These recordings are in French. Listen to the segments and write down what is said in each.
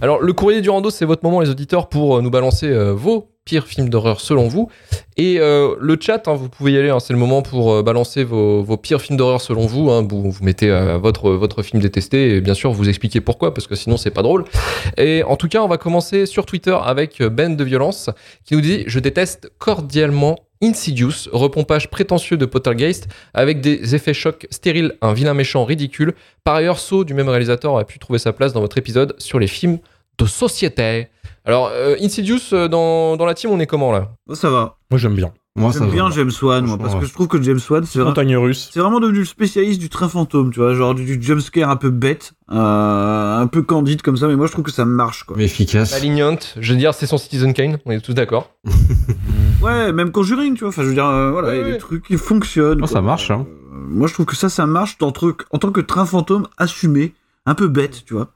Alors, le courrier du rando, c'est votre moment, les auditeurs, pour euh, nous balancer euh, vos pires films d'horreur selon vous. Et euh, le chat, hein, vous pouvez y aller, hein, c'est le moment pour balancer vos, pires films d'horreur selon vous. hein. vous. Vous mettez votre, votre film détesté et bien sûr vous expliquez pourquoi, parce que sinon c'est pas drôle. Et en tout cas, on va commencer sur Twitter avec Ben de Violence qui nous dit Je déteste cordialement Insidious, repompage prétentieux de Pottergeist avec des effets chocs stériles, un vilain méchant ridicule. Par ailleurs, Saw, du même réalisateur, aurait pu trouver sa place dans votre épisode sur les films de société. Alors, euh, Insidious, euh, dans, dans la team, on est comment là? Moi, ça va. Moi, j'aime bien. Moi, J'aime bien va. James Wan, moi, parce que je trouve que James Wan, c'est vraiment, Montagne russe. c'est vraiment devenu le spécialiste du train fantôme, tu vois, genre du, du jumpscare un peu bête, euh, un peu candide comme ça, mais moi je trouve que ça marche, quoi. Mais efficace. Malignante, je veux dire, c'est son Citizen Kane, on est tous d'accord. Ouais, même Conjuring, tu vois, enfin, je veux dire, euh, voilà, il y a Ouais, des ouais. trucs qui fonctionnent. Oh, ça marche, hein. Euh, moi, je trouve que ça, ça marche en, truc, en tant que train fantôme assumé, un peu bête, tu vois.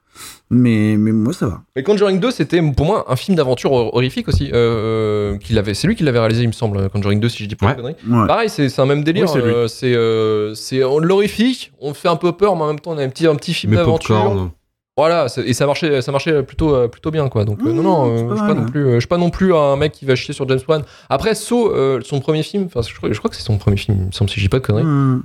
Mais, mais moi, ça va. Mais Conjuring 2, c'était pour moi un film d'aventure hor- horrifique aussi. Euh, euh, qu'il avait, c'est lui qui l'avait réalisé, il me semble, Conjuring 2, si je dis pas de Ouais. conneries. Ouais. Pareil, c'est c'est un même délire. Oui, c'est lui. euh, c'est euh, c'est on- l'horrifique, on fait un peu peur, mais en même temps, on a un petit, un petit film Mais d'aventure. Voilà, et ça marchait, ça marchait plutôt, euh, plutôt bien, quoi. Donc, euh, Mmh, non, non, euh, je suis pas non plus, je suis pas non plus un mec qui va chier sur James Wan. Après, euh, son premier film, enfin, je, crois- je crois que c'est son premier film, il me semble, si je dis pas de conneries. Hmm.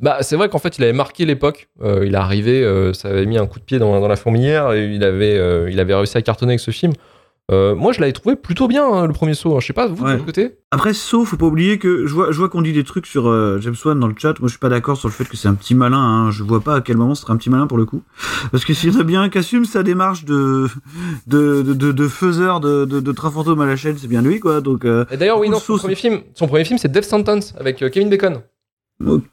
Bah, c'est vrai qu'en fait, il avait marqué l'époque. Il est arrivé, ça avait mis un coup de pied dans, dans la fourmilière et il avait, il avait réussi à cartonner avec ce film. Euh, moi, je l'avais trouvé plutôt bien, hein, le premier saut. Je sais pas, vous, de votre côté Après, sauf, faut pas oublier que je vois, je vois qu'on dit des trucs sur euh, James Wan dans le chat. Moi, je suis pas d'accord sur le fait que c'est un petit malin. Hein. Je vois pas à quel moment ce serait un petit malin pour le coup. Parce que s'il y en a bien qui assume sa démarche de de, de, de, de faiseur de, de, de train fantôme à la chaîne, c'est bien lui, quoi. Donc, euh, Et d'ailleurs, oui, non, son premier film, son premier film, c'est Death Sentence avec euh, Kevin Bacon.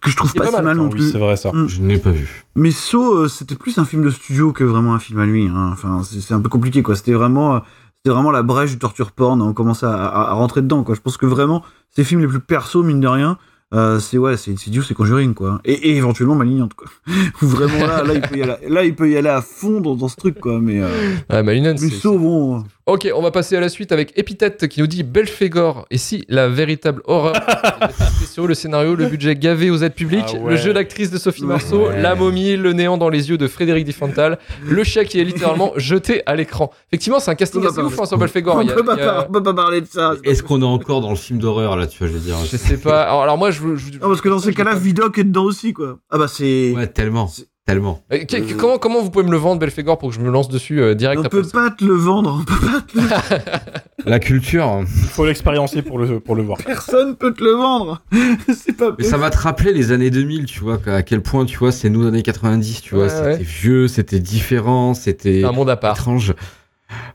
que je trouve pas, pas si mal, mal non oui, plus. c'est vrai ça. Mm. Je n'ai pas vu. Mais Saw, euh, c'était plus un film de studio que vraiment un film à lui. Hein. Enfin, c'est un peu compliqué, quoi. C'était vraiment, c'était vraiment la brèche du torture porn. On commençait à, à, à rentrer dedans, quoi. Je pense que vraiment, ces films les plus perso, mine de rien, euh, c'est ouais, c'est Insidious, c'est Conjuring, quoi. Et, et éventuellement Malignante, quoi. Où vraiment là, là, il peut y aller, là, il peut y aller à fond dans, dans ce truc, quoi. Mais, euh, Ah, Malignant, mais c'est- Saw, bon. Ok, on va passer à la suite avec Epithète qui nous dit Belphégor. Et si la véritable horreur spéciaux, le scénario, le budget gavé aux aides publiques, Ah ouais. le jeu d'actrice de Sophie Marceau, Ouais. la momie, le néant dans les yeux de Frédéric Diffental, le chien qui est littéralement jeté à l'écran. Effectivement, c'est un casting assez ouf hein, sur Belphégor. on, peut pas, on peut parler de ça. Est-ce qu'on est encore dans le film d'horreur là, tu vois, je veux dire Je sais pas. Alors, alors moi, je. je- Non, parce que dans ces cas-là, Vidoc est dedans aussi, quoi. Ah bah c'est. Ouais, tellement. Tellement. Euh, comment, comment vous pouvez me le vendre, Belphégor, pour que je me lance dessus euh, direct on après peut ça pas te le vendre, on peut pas te le... La culture. Il faut l'expériencer pour le, pour le voir. personne peut te le vendre. c'est pas Mais ça va te rappeler les années 2000, tu vois, à quel point, tu vois, c'est nous années 90, tu vois, Ouais, c'était ouais. vieux, c'était différent, c'était un monde à part. étrange.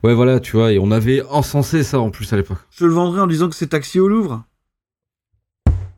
Ouais, voilà, tu vois, et on avait encensé ça en plus à l'époque. Je te le vendrai en disant que c'est taxi au Louvre.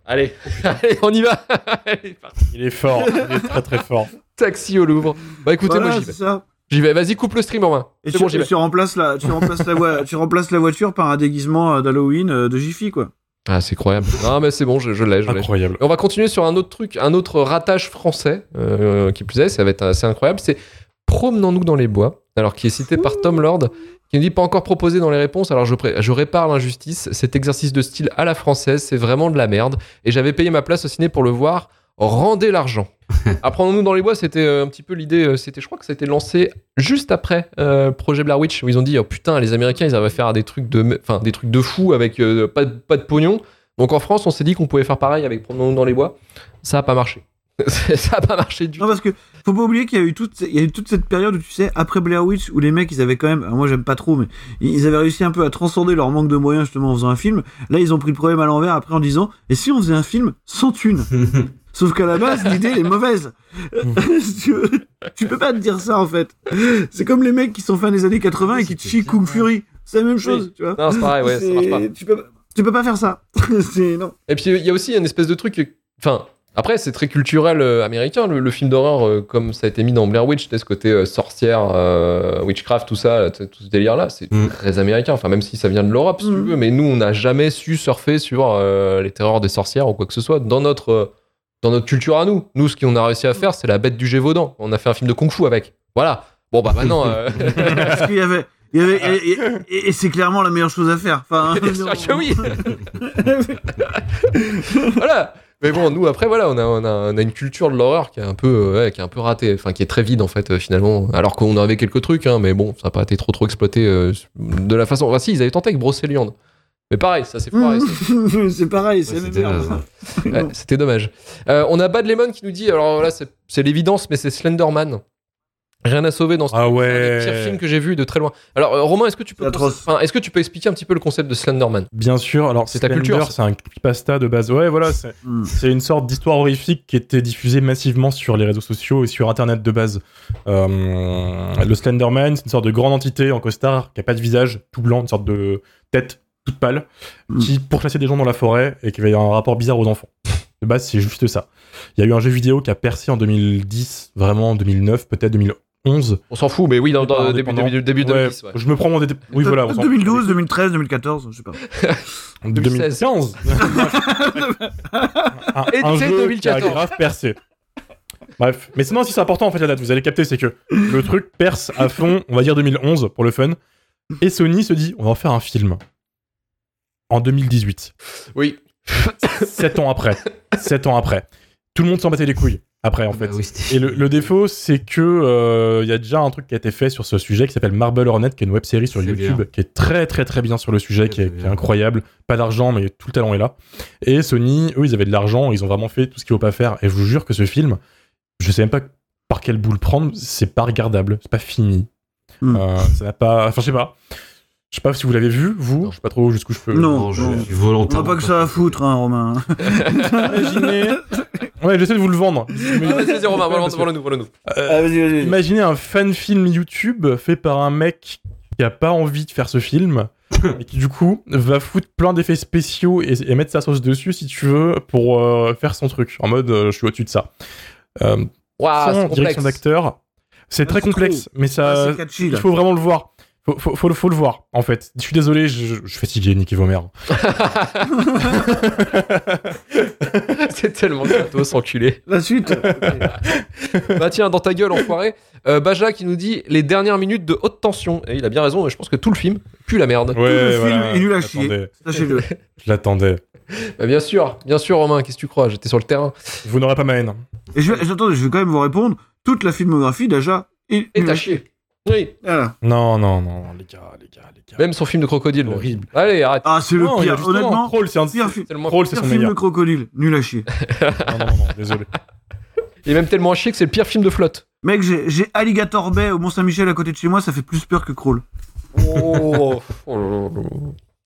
Allez, allez, on y va. Allez, parti. Il est fort. Il est très très fort. Taxi au Louvre. Bah écoutez, Voilà, moi j'y vais. ça. J'y vais. Vas-y, coupe le stream en main. Et tu, bon, j'y vais. tu remplaces la, tu remplaces la, voi- tu remplaces la voiture par un déguisement euh, d'Halloween euh, de Jiffy, quoi. Ah, c'est incroyable. Non, mais c'est bon, je, je l'ai, je l'ai. Incroyable. Et On va continuer sur un autre truc, un autre ratage français, euh, qui plus est, ça va être assez incroyable. C'est Promenons-nous dans les bois, alors qui est cité par Tom Lord, qui ne dit pas encore proposé dans les réponses. Alors je, pré- je répare l'injustice. Cet exercice de style à la française, c'est vraiment de la merde. Et j'avais payé ma place au ciné pour le voir. Rendez l'argent. Apprenons-nous dans les bois, c'était euh, un petit peu l'idée. euh, C'était, je crois que ça a été lancé juste après euh, projet Blair Witch, où ils ont dit oh, putain, les Américains, ils avaient faire des trucs de, enfin des trucs de fou avec euh, pas, de, pas de pognon. Donc en France, on s'est dit qu'on pouvait faire pareil avec Promenons-nous dans les bois. Ça a pas marché. ça a pas marché du Non, tout. parce que faut pas oublier qu'il y a eu toute, il y a eu toute cette période où tu sais, après Blair Witch, où les mecs, ils avaient quand même, moi j'aime pas trop, mais ils avaient réussi un peu à transcender leur manque de moyens justement en faisant un film. Là, ils ont pris le problème à l'envers après en disant, et si on faisait un film sans thune Sauf qu'à la base, l'idée elle est mauvaise. tu, tu peux pas te dire ça en fait. C'est comme les mecs qui sont fins des années 80 et qui te chient Kung Fury. C'est la même chose, tu vois. Non, c'est pareil, ouais, ça marche pas. Tu peux, tu peux pas faire ça. non. Et puis il y a aussi une espèce de truc, enfin, Après, c'est très culturel euh, américain, le, le film d'horreur, euh, comme ça a été mis dans Blair Witch, ce côté euh, sorcière, euh, witchcraft, tout ça, tu sais, tout ce délire-là, c'est Mm. très américain. Enfin, même si ça vient de l'Europe, si tu Mm. veux, mais nous, on n'a jamais su surfer sur euh, les terreurs des sorcières ou quoi que ce soit dans notre, euh, dans notre culture à nous. Nous, ce qu'on a réussi à faire, c'est la bête du Gévaudan. On a fait un film de kung-fu avec. Voilà. Bon, bah maintenant. euh, Parce qu'il y avait. il y avait- et et- et- et c'est clairement la meilleure chose à faire. Enfin, Bien sûr que oui. voilà. Mais bon, nous après voilà, on a, on a, on a une culture de l'horreur qui est un peu, euh, ouais, qui est un peu ratée, enfin qui est très vide en fait euh, finalement. Alors qu'on avait quelques trucs, hein, mais bon, ça n'a pas été trop trop exploité euh, de la façon. Enfin si, ils avaient tenté avec Brocéliande. Mais pareil, ça c'est ça. c'est pareil, c'est Ouais, même c'était. Ouais, dommage. Euh, on a Bad Lemon qui nous dit, alors là c'est c'est l'évidence, mais c'est Slenderman. Rien à sauver dans ce Ah un des ouais. pires films que j'ai vu de très loin. Alors euh, Romain, est-ce que tu peux, est-ce que tu peux expliquer un petit peu le concept de Slenderman? Bien sûr, alors C'est ta culture. C'est un creepypasta de base. Ouais, voilà, c'est Mm. c'est une sorte d'histoire horrifique qui était diffusée massivement sur les réseaux sociaux et sur Internet de base. Euh, le Slenderman, c'est une sorte de grande entité en costard qui a pas de visage, tout blanc, une sorte de tête toute pâle, Mm. qui pourchassait des gens dans la forêt et qui avait un rapport bizarre aux enfants. De base, c'est juste ça. Il y a eu un jeu vidéo qui a percé en 2010, vraiment en 2009, peut-être 2011. On s'en fout, mais oui, dans, dans début, début, début Ouais, 2010. ouais. Je me prends mon dé- Oui, voilà. on s'en fout. 2012, 2013, 2014, je sais pas. 2016. 2015. un, Et un c'est jeu 2014. qui a grave percé. Bref, mais sinon, si c'est important en fait la date, vous allez capter, c'est que le truc perce à fond, on va dire 2011 pour le fun, et Sony se dit, on va en faire un film. En 2018, Oui. 7 ans après, 7 ans après. Tout le monde s'en battait les couilles après en fait. Bah oui, c'était- Et le, le défaut, c'est que euh, il y a déjà un truc qui a été fait sur ce sujet qui s'appelle Marble Hornet, qui est une web série sur YouTube, bien. qui est très très très bien sur le sujet, qui est, qui incroyable. Pas d'argent, mais tout le talent est là. Et Sony, eux, ils avaient de l'argent, ils ont vraiment fait tout ce qu'il faut pas faire. Et je vous jure que ce film, je sais même pas par quelle boule prendre, c'est pas regardable, c'est pas fini. Hmm. Euh, ça n'a pas, enfin je sais pas. Je sais pas si vous l'avez vu, vous. Non. Je sais pas trop jusqu'où je peux. Non. Non, je non. suis On volontairement. n'a pas que ça à foutre, hein, Romain. Imaginez. Ouais, j'essaie de vous le vendre. Ah, vas-y, vas-y, Romain, voilà-nous. Euh, Ah, vas-y, vas-y. Imaginez un fan film YouTube fait par un mec qui a pas envie de faire ce film et qui du coup va foutre plein d'effets spéciaux et, et mettre sa sauce dessus si tu veux pour euh, faire son truc en mode euh, je suis au-dessus de ça. Euh, Waouh, sans c'est direction complexe. d'acteur, c'est très c'est complexe, mais Ah, ça, catchy, il faut vraiment le voir. Faut, faut, faut, le- faut le voir en fait. Je suis désolé, je, je suis fatigué, vos mères. c'est tellement gratos, enculé. La suite. bah tiens, dans ta gueule, enfoiré. Euh, Baja qui nous dit les dernières minutes de haute tension. Et il a bien raison, je pense que tout le film pue la merde. Ouais, le film est nul à je chier. Sachez-le. Je l'attendais. Bah bien sûr, bien sûr, Romain, qu'est-ce que tu crois? J'étais sur le terrain. Vous n'aurez pas ma haine. Et je vais, j'attends, je vais quand même vous répondre. Toute la filmographie d'Aja est t'as à chier. Oui, Voilà. Non, non, non, les gars, les gars, les gars. même son film de crocodile. horrible. Allez, arrête. Ah, c'est le Non, pire. Honnêtement, Troll, c'est un pire, fi- C'est le moins- Troll, c'est pire son film meilleur. de crocodile. Nul à chier. Non, non, non, désolé. Il est même tellement à chier que c'est le pire film de flotte. Mec, j'ai, Alligator Bay au Mont-Saint-Michel à côté de chez moi, ça fait plus peur que Crawl. Oh, oh là là là.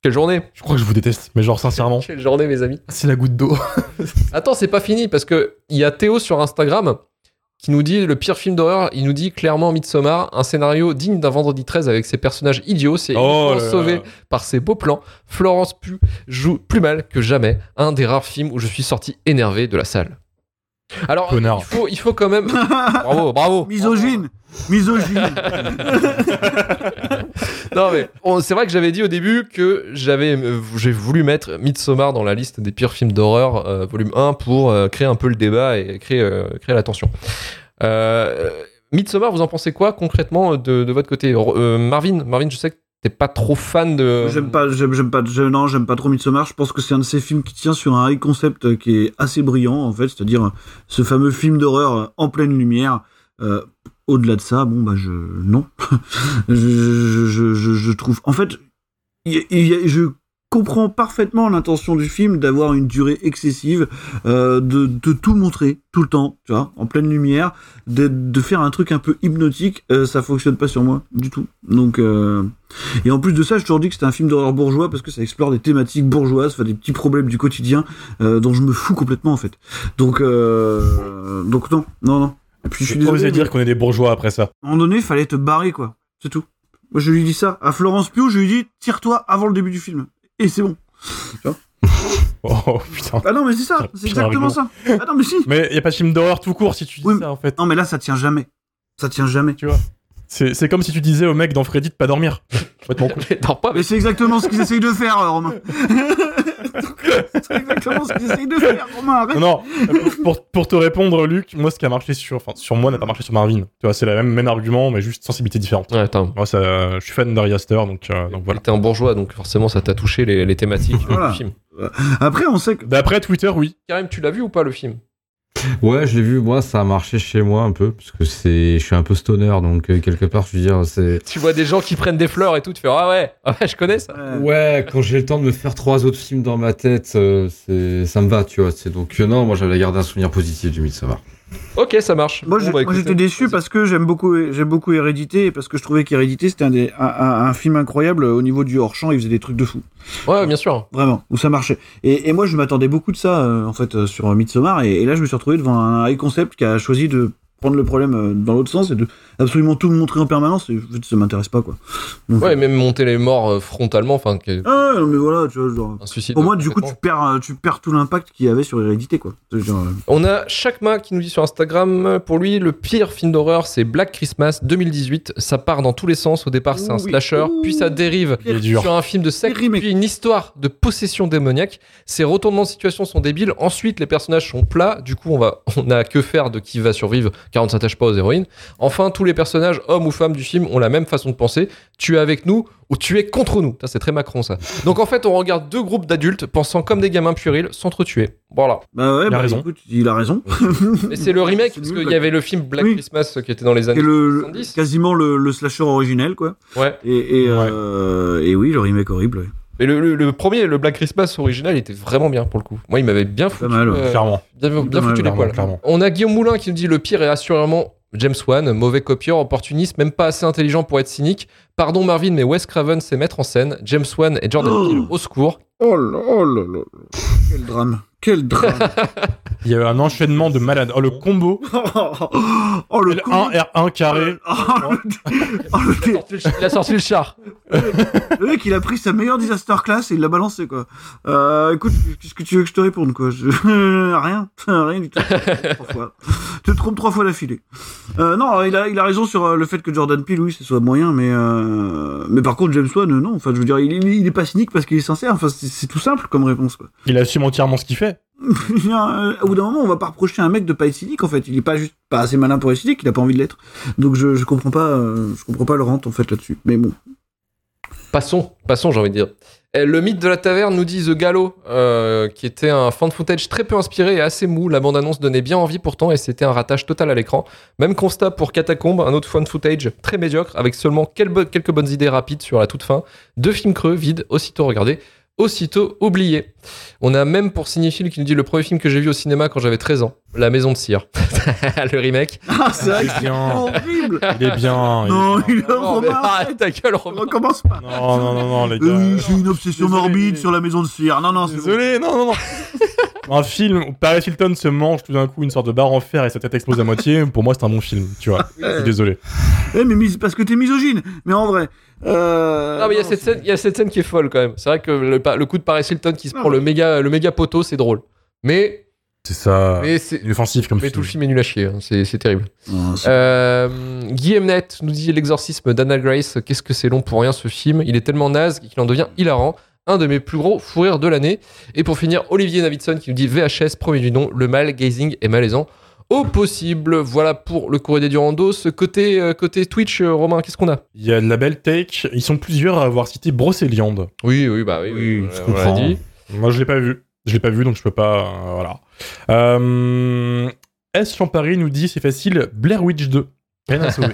Quelle journée Je crois que je vous déteste, mais genre sincèrement, Quelle journée, mes amis. c'est la goutte d'eau. Attends, c'est pas fini parce que il y a Théo sur Instagram qui nous dit le pire film d'horreur. Il nous dit clairement Midsommar, un scénario digne d'un vendredi 13 avec ses personnages idiots. C'est Oh là sauvé par ses beaux plans. Florence Pugh joue plus mal que jamais. Un des rares films où je suis sorti énervé de la salle. Alors, Connard. il faut, il faut quand même. bravo, bravo. Misogyne Misogyne Non mais c'est vrai que j'avais dit au début que j'avais euh, j'ai voulu mettre Midsommar dans la liste des pires films d'horreur euh, volume 1 pour euh, créer un peu le débat et créer euh, créer la tension. Midsommar, vous en pensez quoi concrètement de, de votre côté? Marvin, Marvin, je sais que t'es pas trop fan de. J'aime pas, j'aime, pas, non, j'aime pas trop Midsommar. Je pense que c'est un de ces films qui tient sur un concept qui est assez brillant, en fait, c'est-à-dire ce fameux film d'horreur en pleine lumière. Au-delà de ça, bon, bah, je, non. je, je, je, je- je trouve, en fait, je comprends parfaitement l'intention du film d'avoir une durée excessive, euh, de, de tout montrer tout le temps, tu vois, en pleine lumière, de, de faire un truc un peu hypnotique, euh, ça fonctionne pas sur moi du tout. Donc, euh, et en plus de ça, j'ai toujours dit que c'était un film d'horreur bourgeois parce que ça explore des thématiques bourgeoises, enfin des petits problèmes du quotidien euh, dont je me fous complètement en fait. Donc, donc non, non, non. Et puis je suis désolé. mais dire qu'on est des bourgeois après ça. À un moment donné, il fallait te barrer quoi. C'est tout. Moi, je lui dis ça à Florence Pugh. Je lui dis tire-toi avant le début du film. Et c'est bon. Tu vois Oh putain. Ah non, mais c'est ça, c'est exactement ça. Ah non, mais si. Mais il y a pas de film d'horreur tout court si tu dis Oui, ça en fait. Non, mais là, ça tient jamais. Ça tient jamais. Tu vois. C'est c'est comme si tu disais au mec dans Freddy de pas dormir. Complètement dors pas, mais Mais c'est exactement ce qu'ils essayent de faire, euh, Romain. C'est exactement ce qu'ils essayent de faire, Romain. Arrête. Non, non. Pour, pour te répondre, Luc, moi ce qui a marché sur, enfin sur moi n'a pas marché sur Marvin. Tu vois, c'est la même, même argument, mais juste sensibilité différente. Ouais, attends. Moi, ça, je suis fan d'Ari Aster, donc, euh, donc voilà. T'es un bourgeois, donc forcément ça t'a touché les, les thématiques Voilà. du film. Après, on sait que. D'après Twitter, oui. Karim, tu l'as vu ou pas le film? Ouais, je l'ai vu, moi, ça a marché chez moi un peu, parce que c'est, je suis un peu stoner, donc euh, quelque part, je veux dire, c'est. Tu vois des gens qui prennent des fleurs et tout, tu fais ah ouais, ah ouais, je connais ça. Ouais, quand j'ai le temps de me faire trois autres films dans ma tête, euh, c'est, ça me va, tu vois. C'est donc euh, non, moi j'avais gardé un souvenir positif du Midsommar. Ok, ça marche. Moi, Bon, bah, j'étais déçu parce que j'aime beaucoup, j'aime beaucoup Hérédité et parce que je trouvais qu'Hérédité c'était un, des- un, un- un film incroyable au niveau du hors champ. Il faisait des trucs de fou, Ouais, bien sûr. vraiment, où ça marchait. Et, et moi, je m'attendais beaucoup de ça euh, en fait euh, sur Midsommar et, et là, je me suis retrouvé devant un high concept qui a choisi de prendre le problème euh, dans l'autre sens et de absolument tout me montrer en permanence. Et ça m'intéresse pas quoi. Donc, Ouais, même monter les morts euh, frontalement, enfin, Ah, mais voilà, tu vois, genre. un suicide. Au moins, du coup, tu perds, euh, tu perds tout l'impact qu'il y avait sur Hérédité quoi. Genre, euh, On a Chakma qui nous dit sur Instagram, pour lui, le pire film d'horreur, c'est Black Christmas 2018. Ça part dans tous les sens. Au départ, c'est un Oui. slasher, Ouh. puis ça dérive sur un film de secte, puis une histoire de possession démoniaque. Ces retournements de situation sont débiles. Ensuite, les personnages sont plats. Du coup, on va, on a que faire de qui va survivre, car on ne s'attache pas aux héroïnes. Enfin, tous les personnages, hommes ou femmes du film, ont la même façon de penser. Tu es avec nous ou tu es contre nous. Ça, c'est très Macron, ça. Donc, en fait, on regarde deux groupes d'adultes pensant comme des gamins puérils s'entretuer. Voilà. Bah ouais, Il a bah, raison. écoute, il a raison. Et c'est le remake, parce qu'il y avait le film Black Oui. Christmas qui était dans les Et années le, 70. quasiment le, le slasher originel quoi. Ouais. Et, et, Ouais. euh, et oui, le remake horrible. ouais. Mais le, le- le premier, le Black Christmas original, était vraiment bien pour le coup. Moi, il m'avait bien foutu, mal, ouais. euh, Clairement. bien, bien Pas mal, foutu les clairement, poils. clairement. On a Guillaume Moulin qui nous dit le pire est assurément James Wan, mauvais copieur, opportuniste, même pas assez intelligent pour être cynique. Pardon Marvin, mais Wes Craven sait mettre en scène. James Wan et Jordan Oh. Peele au secours. Oh là, oh là là. Quel drame. Quel drame. Il y a eu un enchaînement de malades. Oh, le combo. oh le con. L1, R1 carré. Oh, le... oh, le... Il a sorti le char. le mec, il a pris sa meilleure disaster class et il l'a balancé, quoi. Euh, écoute, qu'est-ce que tu veux que je te réponde, quoi? Je... Rien. Rien du tout. Trois fois. Tu te trompes trois fois d'affilée. Euh, non, il a, il a raison sur euh, le fait que Jordan Peele, oui, ce soit moyen, mais, euh... mais par contre, James Wan, non. Enfin, je veux dire, il, il- il est pas cynique parce qu'il est sincère. Enfin, c'est c'est tout simple comme réponse, quoi. Il assume entièrement ce qu'il fait. Euh, Au bout d'un moment, on va pas reprocher à un mec de pas être cynique en fait. Il est pas juste pas assez malin pour être cynique, il a pas envie de l'être. Donc je, je comprends pas, euh, je comprends pas le rente en fait là-dessus. Mais bon. Passons, passons, j'ai envie de dire. Et le mythe de la taverne nous dit The Gallo, euh, qui était un fan footage très peu inspiré et assez mou. La bande-annonce donnait bien envie pourtant et c'était un ratage total à l'écran. Même constat pour Catacombe, un autre fan footage très médiocre avec seulement quel- quelques bonnes idées rapides sur la toute fin. Deux films creux, vides, aussitôt regardés, aussitôt oubliés. On a même pour Cinéphile qui nous dit le premier film que j'ai vu au cinéma quand j'avais 13 ans, La Maison de Cire. le remake. Ah c'est vrai c'est bien. horrible. Il est bien. il est Non, bien. il est mais Romain. arrête ta gueule, On Romain. recommence pas. Non, non, non, non, les Euh, gars. oui, j'ai une obsession Désolé. morbide sur la maison de cire. Non, non, c'est bon. Désolé, non, non, non. un film où Paris Hilton se mange tout d'un coup une sorte de barre en fer et sa tête explose à moitié, pour moi c'est un bon film, tu vois. Je suis désolé. Eh, mais mis- parce que t'es misogyne. Mais en vrai. Euh... Non, mais il y a non, cette scène, il y a cette scène qui est folle quand même. C'est vrai que le, le coup de Paris Hilton qui se Non, prend le méga, le méga poteau, c'est drôle. Mais, C'est ça. mais c'est, comme mais film. tout le film est nul à chier. hein. C'est, c'est terrible. Non, Euh, Guy Emnet nous dit l'exorcisme d'Anna Grace. Qu'est-ce que c'est long pour rien ce film. Il est tellement naze qu'il en devient hilarant. Un de mes plus gros fous rires de l'année. Et pour finir, Olivier Davidson qui nous dit VHS, premier du nom, le mal gazing est malaisant. Au possible, voilà pour le courrier des Durandos. Côté, euh, côté Twitch, euh, Romain, qu'est-ce qu'on a? Il y a de la belle take. Ils sont plusieurs à avoir cité Brocéliande. Oui, oui, bah oui, Oui, oui, je on l'a comprends. dit. Moi, je l'ai pas vu. Je l'ai pas vu, donc je peux pas. euh, voilà. Euh, S. Champari nous dit c'est facile. Blair Witch 2. Rien à sauver.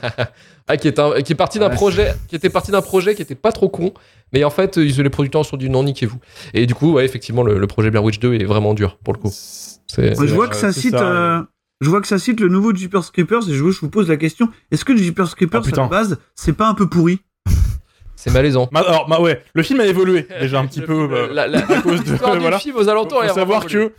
Ah, qui est, un- qui est parti d'un Ouais, projet, qui était parti d'un projet qui était pas trop con, mais en fait, ils, les producteurs sont dit non, niquez-vous. Et du coup, ouais, effectivement, le, le projet Blair Witch 2 est vraiment dur pour le coup. C'est, Ouais, je vois euh, que ça c'est cite. ça, euh, Je vois que ça cite le nouveau Jeepers Creepers et je, vous pose la question est-ce que Jeepers Creepers Ah, putain. à la base c'est pas un peu pourri? C'est malaisant. Ma- alors, ma- ouais, le film a évolué déjà un petit Le- peu. le- euh, la, la- à cause de. l'histoire du voilà. film aux alentours. Faut est savoir que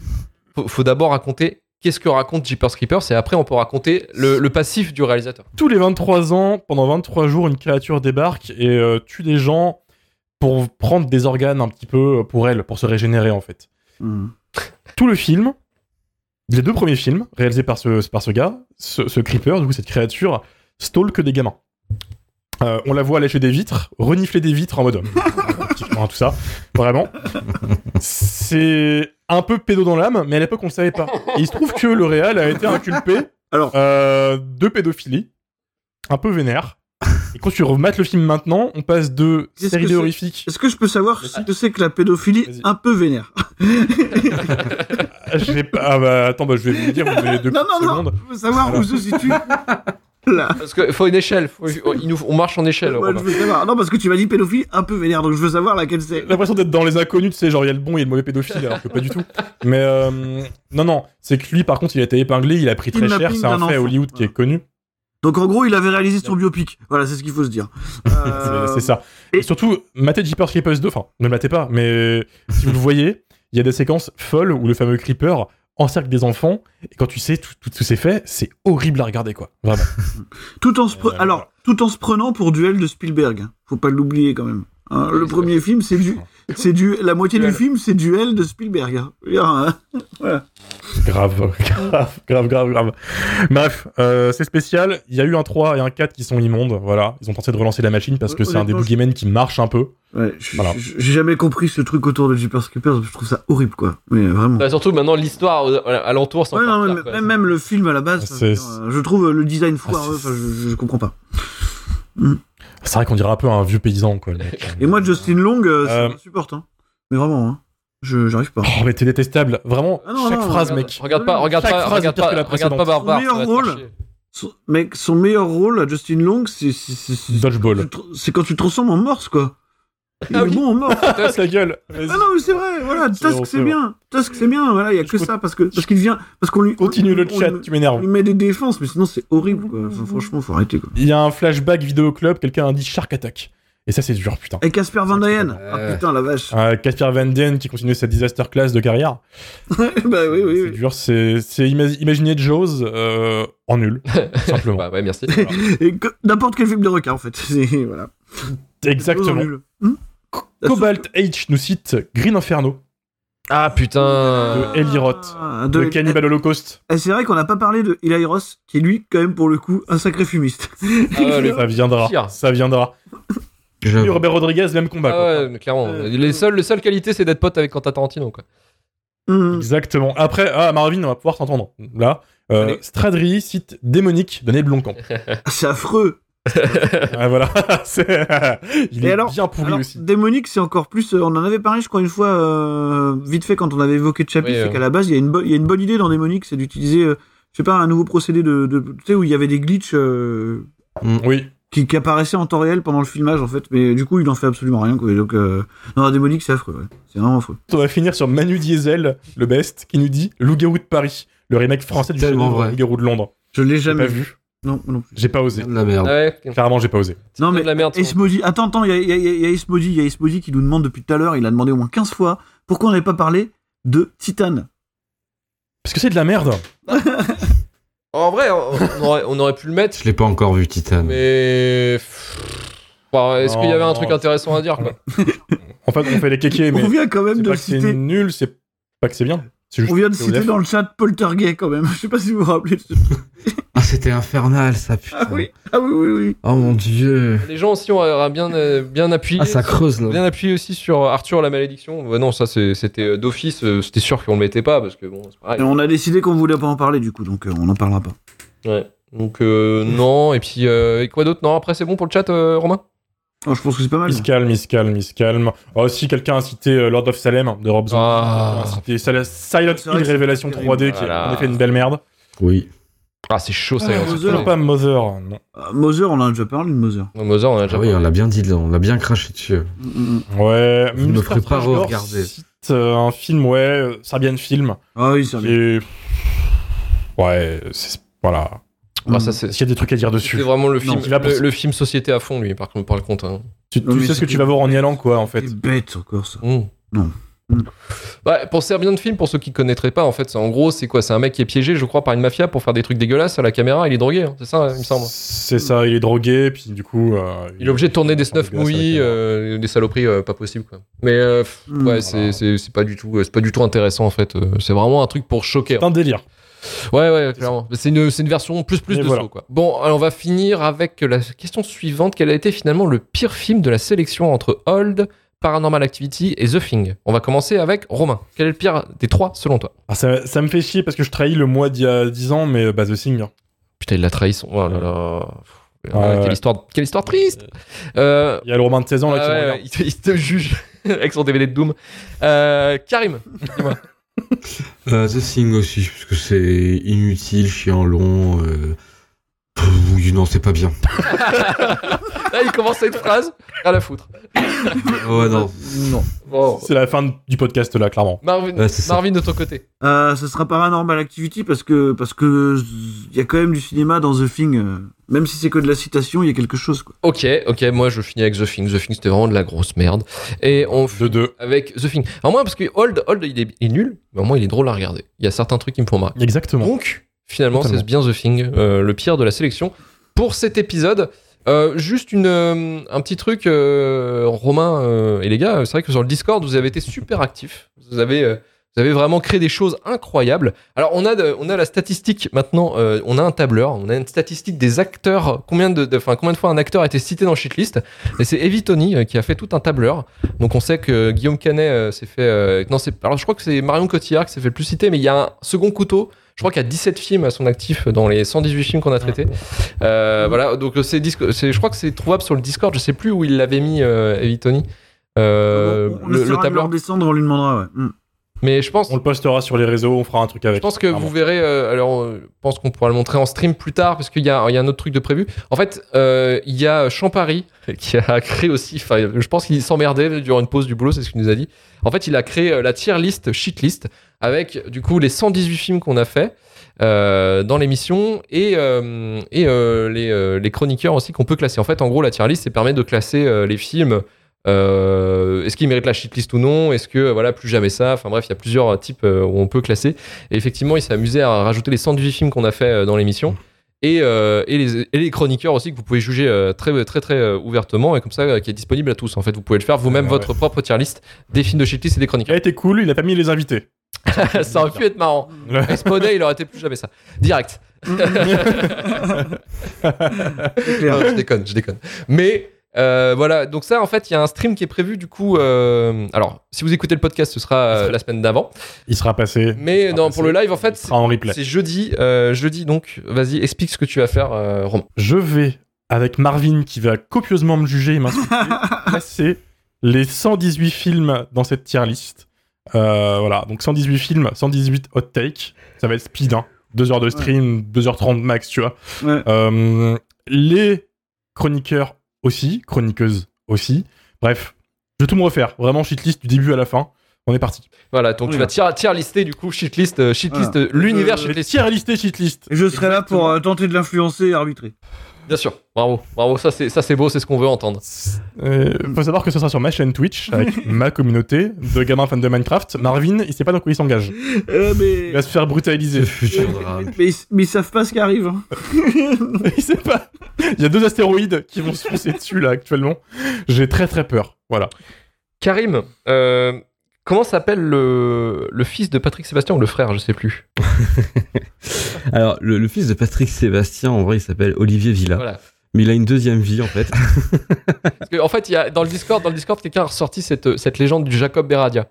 faut, faut d'abord raconter qu'est-ce que raconte Jeepers Creepers et après on peut raconter le, le passif du réalisateur. tous les 23 ans, pendant 23 jours, une créature débarque et euh, tue des gens pour prendre des organes un petit peu pour elle, pour se régénérer en fait. Mm. tout le film, les deux premiers films réalisés par ce, par ce gars, ce, ce creeper, du coup cette créature, stalk des gamins. Euh, on la voit lécher des vitres, renifler des vitres en mode homme. Typiquement, tout ça, vraiment. C'est un peu pédo dans l'âme, mais à l'époque on le savait pas. Et il se trouve que le réal a été inculpé Alors. euh, de pédophilie, un peu vénère. Et quand tu remates le film maintenant, on passe de série c'est horrifique. Est-ce que je peux savoir ce que c'est que la pédophilie un peu vénère J'ai pas. Ah bah attends, bah, je vais vous le dire, vous avez deux Non, non, non, secondes. je veux savoir où se situe. Là. Parce qu'il faut une échelle. faut- il nous, on marche en échelle. Ouais, je Romain. veux savoir. Non, parce que tu m'as dit pédophilie un peu vénère, donc je veux savoir laquelle c'est. J'ai l'impression d'être dans les inconnus, tu sais, genre il y a le bon et le mauvais pédophile, alors que pas du tout. Mais euh, non, non, c'est que lui, par contre, il a été épinglé, il a pris très cher, c'est un d'un fait à enfant. Hollywood qui est connu. Donc en gros, il avait réalisé son biopic. Voilà, c'est ce qu'il faut se dire. Euh, C'est- C'est ça. et- Et surtout, matez Jeepers Creepers 2, enfin, ne le matez pas, mais si vous le voyez, il y a des séquences folles où le fameux Creeper encercle des enfants, et quand tu sais tout, tout, tout c'est fait, c'est horrible à regarder, quoi. Vraiment. Tout en se pre- Euh, alors, tout en se prenant pour duel de Spielberg. Faut pas l'oublier quand même. Hein, le premier film, c'est du, c'est du, la moitié du film, c'est duel de Spielberg. hein. Hein. Grave, grave, grave, grave, grave. Bref, euh, c'est spécial. Il y a eu un 3 et un 4 qui sont immondes. Voilà. Ils ont tenté de relancer la machine parce que c'est un des boogeymen qui marche un peu. Ouais, Voilà. j'ai jamais compris ce truc autour de Jeepers Creepers. Je trouve ça horrible, quoi. Mais vraiment. Bah, surtout maintenant, l'histoire alentour, c'est Ouais, non, mais même, même le film à la base, enfin, euh, je trouve le design foireux. c'est- enfin, je, je comprends pas. C'est vrai qu'on dirait un peu un vieux paysan, quoi. le mec. Et moi, Justin Long, euh, ça Euh. m'insupporte. Hein. Mais vraiment, hein. Je, j'arrive pas. Oh, mais t'es détestable. Vraiment, Ah non, chaque non, phrase, Regarde- mec. Regarde pas, regarde Chaque pas, phrase regarde pas, que la regarde pas. Barbare. Son meilleur rôle. Son- mec, son meilleur rôle à Justin Long, c'est, c'est, Dodgeball. c'est quand tu te transformes en morse, quoi. Il Ah oui. bon. Ah, ta gueule. Ah non, mais c'est vrai, voilà, Tusk c'est bien. Tusk c'est bien, voilà, il y a que ça, parce que, parce qu'il vient, parce qu'on lui. Continue le on- chat, on- tu m'énerves. lui met des défenses, mais sinon c'est horrible, quoi. Enfin, franchement, faut arrêter, quoi. Il y a un flashback vidéo club, quelqu'un a dit Shark Attack. Et ça, c'est dur, putain. Et Casper Van Dien. Ouais. Ah putain, la vache. Euh, Casper Van Dien qui continue sa disaster class de carrière. bah oui, oui, C'est oui. dur, c'est c'est ima- imaginer Jaws euh, en nul, simplement. Bah ouais, merci. Et que- n'importe quel film de requin, en fait. C'est, voilà. Exactement. Cobalt H nous cite Green Inferno Ah putain. de Eli Roth, Ah, de de- Cannibal Holocaust. Et c'est vrai qu'on n'a pas parlé de Eli Ross, qui est lui, quand même, pour le coup, un sacré fumiste. Ah ouais, le- Ça viendra, Pire. ça viendra. Et J'avoue. Robert Rodriguez, même combat. quoi. Ah ouais, mais clairement. Euh, Les seules, les seules qualités, c'est d'être pote avec Quentin Tarantino, quoi. Hmm. Exactement. Après, ah, Marvin, on va pouvoir t'entendre. Là, euh. Stradri cite Démonique de Ned Blomkamp. C'est affreux. Ah, voilà. C'est- Il Et est alors- bien pourri Alors, aussi. démonique, c'est encore plus. euh, on en avait parlé, je crois, une fois, euh, vite fait, quand on avait évoqué Chappie, Oui, c'est euh. qu'à la base, il y, a une bo- il y a une bonne idée dans démonique, c'est d'utiliser, euh, je sais pas, un nouveau procédé de. de- tu sais, où il y avait des glitches euh, Oui. qui, qui apparaissaient en temps réel pendant le filmage, en fait, mais du coup, il en fait absolument rien, quoi. Donc, euh, non, démonique, c'est affreux, ouais. C'est vraiment affreux. On va finir sur Manu Diesel, le best, qui nous dit Loup-garou de Paris, le remake français du vrai. Loup-garou de Londres. Je l'ai jamais pas vu. Non, non. J'ai pas osé. De la merde. Ah. Clairement, j'ai pas osé. Non, de mais la merde. Esmodi, attends, attends, il y a, y a- il y a Esmodi, il y a Esmodi qui nous demande depuis tout à l'heure, il a demandé au moins 15 fois, pourquoi on n'avait pas parlé de Titan Parce que c'est de la merde. En vrai, on aurait, on aurait pu le mettre, Je l'ai pas encore vu, Titan. mais. Bon, Est-ce qu'il y avait un truc intéressant à dire, quoi? En fait, on fait les kékés, mais On vient quand même c'est de pas que c'est citer. nul, c'est pas que c'est bien. On vient de citer dans le chat Poltergeist quand même. Je sais pas si vous vous rappelez de ce Ah, c'était infernal, ça, putain. Ah oui, ah oui, oui, oui. Oh mon dieu. Les gens aussi ont bien, euh, bien appuyé. Ah, ça creuse, là. Bien appuyé aussi sur Arthur la malédiction. Ouais, non, ça c'était euh, d'office. euh, C'était sûr qu'on le mettait pas parce que bon, c'est pareil. Et on a décidé qu'on voulait pas en parler du coup, donc euh, on n'en parlera pas. Ouais. Donc euh, non. Et puis euh, et quoi d'autre? Non, après c'est bon pour le chat, euh, Romain? Oh, je pense que c'est pas mal. Il se calme, il se calme, il se calme. Oh, si quelqu'un a cité euh, Lord of Salem de Rob Zombie, Ah. a cité Sil- Silent Hill Révélation terrible. 3D qui est en effet une belle merde. Oui. Ah, c'est chaud ça. Ah, Mother. pas Mother, non. Mother, on en a déjà parlé de Mother. Ouais, Mother, on a déjà Ah oui, on parlé. l'a bien dit, là, on l'a bien craché dessus. Mm, mm. Ouais, Vous ne Mr. ferez pas Trashgore re-regarder. cite euh, un film, ouais, euh, Serbian Film, Ah oui, va. est... Ouais, c'est... Voilà. Ah, ça, c'est Est-ce qu'il y a des trucs à dire dessus c'est vraiment le Non, film, pour le, film société à fond lui. Par contre, par le compte. Hein. Tu, Non, sais ce que tu vas voir en y allant, quoi, en fait. C'est bête encore ça. Mmh. Ouais, pour servir de film, pour ceux qui connaîtraient pas, en fait, c'est- en gros, c'est quoi? C'est un mec qui est piégé, je crois, par une mafia pour faire des trucs dégueulasses à la caméra. Il est drogué, hein, c'est ça, il me semble. C'est ça, il est drogué, puis du coup. euh, Il est obligé de tourner des mouillis, caméra. euh, des saloperies euh, pas possible, quoi. Mais pff, ouais, c'est- Voilà. c'est c'est pas du tout, c'est pas du tout intéressant en fait. C'est vraiment un truc pour choquer. C'est un délire. Ouais, ouais, clairement. C'est une, une version plus plus Et de voilà. saut, quoi. Bon, alors on va finir avec la question suivante. Quel a été finalement le pire film de la sélection entre Old, Paranormal Activity et The Thing? On va commencer avec Romain. Quel est le pire des trois selon toi? Alors, ça, ça me fait chier parce que je trahis le mois d'il y a 10 ans, mais bah, The Thing. hein. Putain, il l'a trahi. Son... Oh là là. Pff, Ouais, quelle, ouais. histoire, quelle histoire triste euh, Il y a le Romain de 16 ans là ah qui ouais, ouais, il, te, il te juge avec son DVD de Doom. Euh, Karim, dis-moi. Euh, The Thing aussi, parce que c'est inutile, chiant, long. Euh... pff, Oui, non, c'est pas bien. Là, il commence cette phrase, à la foutre. Ouais, non. Non. Bon. C'est la fin du podcast là, clairement. Marvin, Ouais, c'est ça. Marvin, de ton côté. Euh, ce sera Paranormal Activity parce que parce que il y a quand même du cinéma dans The Thing. même si c'est que de la citation, il y a quelque chose quoi. Ok, ok, moi je finis avec The Thing. The Thing, c'était vraiment de la grosse merde. Et on f- De deux. avec The Thing. Alors moi, parce que Old, Old il, est, il est nul, mais au moins il est drôle à regarder. Il y a certains trucs qui me font marrer. Exactement. Donc, finalement, c'est bien The Thing, euh, le pire de la sélection. Pour cet épisode, euh, juste une, euh, un petit truc, euh, Romain et les gars, c'est vrai que sur le Discord, vous avez été super actifs. Vous avez, vous avez vraiment créé des choses incroyables. Alors, on a, de- on a la statistique maintenant, on a un tableur, on a une statistique des acteurs, combien de, combien de fois un acteur a été cité dans Shitlist. Et c'est Evie Tony qui a fait tout un tableur. Donc, on sait que Guillaume Canet s'est fait. non, c'est, alors je crois que c'est Marion Cotillard qui s'est fait le plus citer, mais il y a un second couteau. Je crois qu'il y a 17 films à son actif dans les 118 films qu'on a traités. Euh, voilà, donc c'est, disque- c'est, je crois que c'est trouvable sur le Discord. Je sais plus où il l'avait mis, euh, Evie Tony. Euh, on, on le, le de le tableur. redescendre, on lui demandera. Ouais. Mm. Mais je pense, On le postera sur les réseaux, on fera un truc avec. je pense que clairement. vous verrez. euh, alors, je pense qu'on pourra le montrer en stream plus tard parce qu'il y y a un autre truc de prévu. En fait, euh, il y a Champari qui a créé aussi. Enfin, je pense qu'il s'emmerdait durant une pause du boulot, c'est ce qu'il nous a dit. En fait, il a créé euh, la tier list, shit list, avec du coup les 118 films qu'on a fait. euh, dans l'émission et, et les, les chroniqueurs aussi qu'on peut classer. En fait, en gros, la tier list, ça permet de classer les films. Euh, Est-ce qu'ils méritent la shitlist ou non? Est-ce que voilà plus jamais ça? Enfin bref, il y a plusieurs types euh, où on peut classer. Et effectivement, il s'est amusé à rajouter les 118 films qu'on a fait euh, dans l'émission. Et, euh, et, les, et les chroniqueurs aussi que vous pouvez juger euh, très très très euh, ouvertement et comme ça euh, qui est disponible à tous en fait vous pouvez le faire vous-même Ouais, votre propre tier list des films de shitlist et des Il chroniqueurs a été cool, il a pas mis les invités. ça aurait pu être marrant. Spodé il aurait été plus jamais ça direct C'est clair. Non, je déconne, je déconne. Mais euh, voilà, donc ça, en fait, il y a un stream qui est prévu du coup. euh, alors, si vous écoutez le podcast, ce sera euh, la semaine d'avant. Il sera passé. Mais sera non, passé. pour le live, en Il fait, sera en replay. c'est jeudi. euh, jeudi, donc, vas-y, explique ce que tu vas faire, euh, Romain. Je vais, avec Marvin qui va copieusement me juger et m'insulter, classer les 118 films dans cette tier list. Euh, voilà, donc 118 films, 118 hot take. Ça va être speed, hein. 2 heures de stream, 2h30 max, tu vois. Ouais. Euh, les chroniqueurs aussi, chroniqueuses aussi. Bref, je vais tout me refaire. Vraiment, shitlist du début à la fin. On est parti. Voilà, donc tu Oui. vas tier, tier lister du coup, shitlist, euh, shitlist, euh, l'univers shitlist. tier listés, shitlist. Et je serai là pour euh, tenter de l'influencer et arbitrer. Bien sûr, bravo, bravo, ça c'est ça c'est beau, c'est ce qu'on veut entendre. Euh, faut savoir que ce sera sur ma chaîne Twitch avec ma communauté de gamins fans de Minecraft. Marvin, il sait pas dans quoi il s'engage. Euh, Il va se faire brutaliser. Drame. mais, ils, mais ils savent pas ce qui arrive. hein. il sait pas. Il y a deux astéroïdes qui vont se foncer dessus là actuellement. J'ai très très peur. Voilà. Karim, euh, comment s'appelle le, le fils de Patrick Sébastien ou le frère, je sais plus. Alors, le, le fils de Patrick Sébastien, en vrai, il s'appelle Olivier Villa. Voilà. Mais il a une deuxième vie, en fait. Parce que, en fait, il y a, dans le Discord, dans le Discord, quelqu'un a ressorti cette, cette légende du Jacob Beradia.